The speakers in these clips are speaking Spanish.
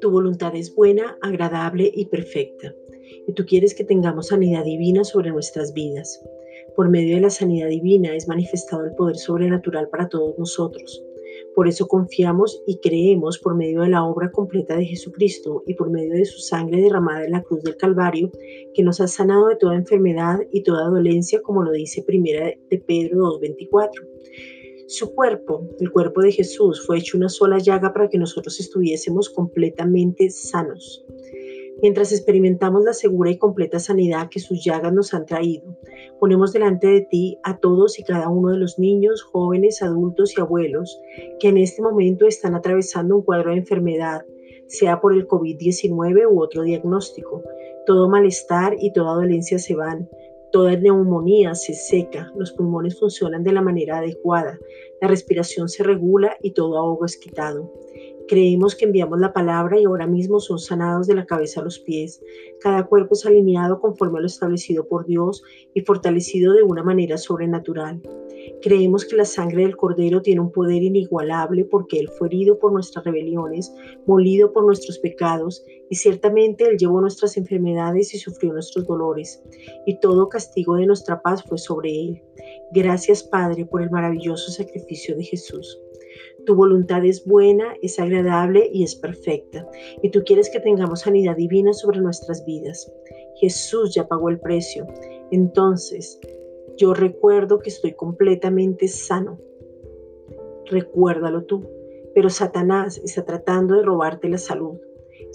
Tu voluntad es buena, agradable y perfecta, y tú quieres que tengamos sanidad divina sobre nuestras vidas. Por medio de la sanidad divina es manifestado el poder sobrenatural para todos nosotros. Por eso confiamos y creemos por medio de la obra completa de Jesucristo y por medio de su sangre derramada en la cruz del Calvario, que nos ha sanado de toda enfermedad y toda dolencia, como lo dice primera de Pedro 2.24. Su cuerpo, el cuerpo de Jesús, fue hecho una sola llaga para que nosotros estuviésemos completamente sanos. Mientras experimentamos la segura y completa sanidad que sus llagas nos han traído, ponemos delante de ti a todos y cada uno de los niños, jóvenes, adultos y abuelos que en este momento están atravesando un cuadro de enfermedad, sea por el COVID-19 u otro diagnóstico. Todo malestar y toda dolencia se van, Toda neumonía se seca, los pulmones funcionan de la manera adecuada, la respiración se regula y todo ahogo es quitado. Creemos que enviamos la palabra y ahora mismo son sanados de la cabeza a los pies. Cada cuerpo es alineado conforme a lo establecido por Dios y fortalecido de una manera sobrenatural. Creemos que la sangre del Cordero tiene un poder inigualable porque Él fue herido por nuestras rebeliones, molido por nuestros pecados, y ciertamente Él llevó nuestras enfermedades y sufrió nuestros dolores, y todo castigo de nuestra paz fue sobre Él. Gracias Padre por el maravilloso sacrificio de Jesús. Tu voluntad es buena, es agradable y es perfecta, y tú quieres que tengamos sanidad divina sobre nuestras vidas. Jesús ya pagó el precio. Entonces, yo recuerdo que estoy completamente sano. Recuérdalo tú. Pero Satanás está tratando de robarte la salud.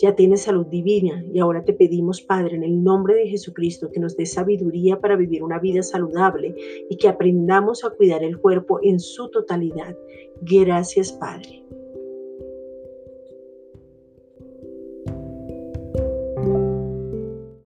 Ya tienes salud divina y ahora te pedimos, Padre, en el nombre de Jesucristo, que nos dé sabiduría para vivir una vida saludable y que aprendamos a cuidar el cuerpo en su totalidad. Gracias, Padre.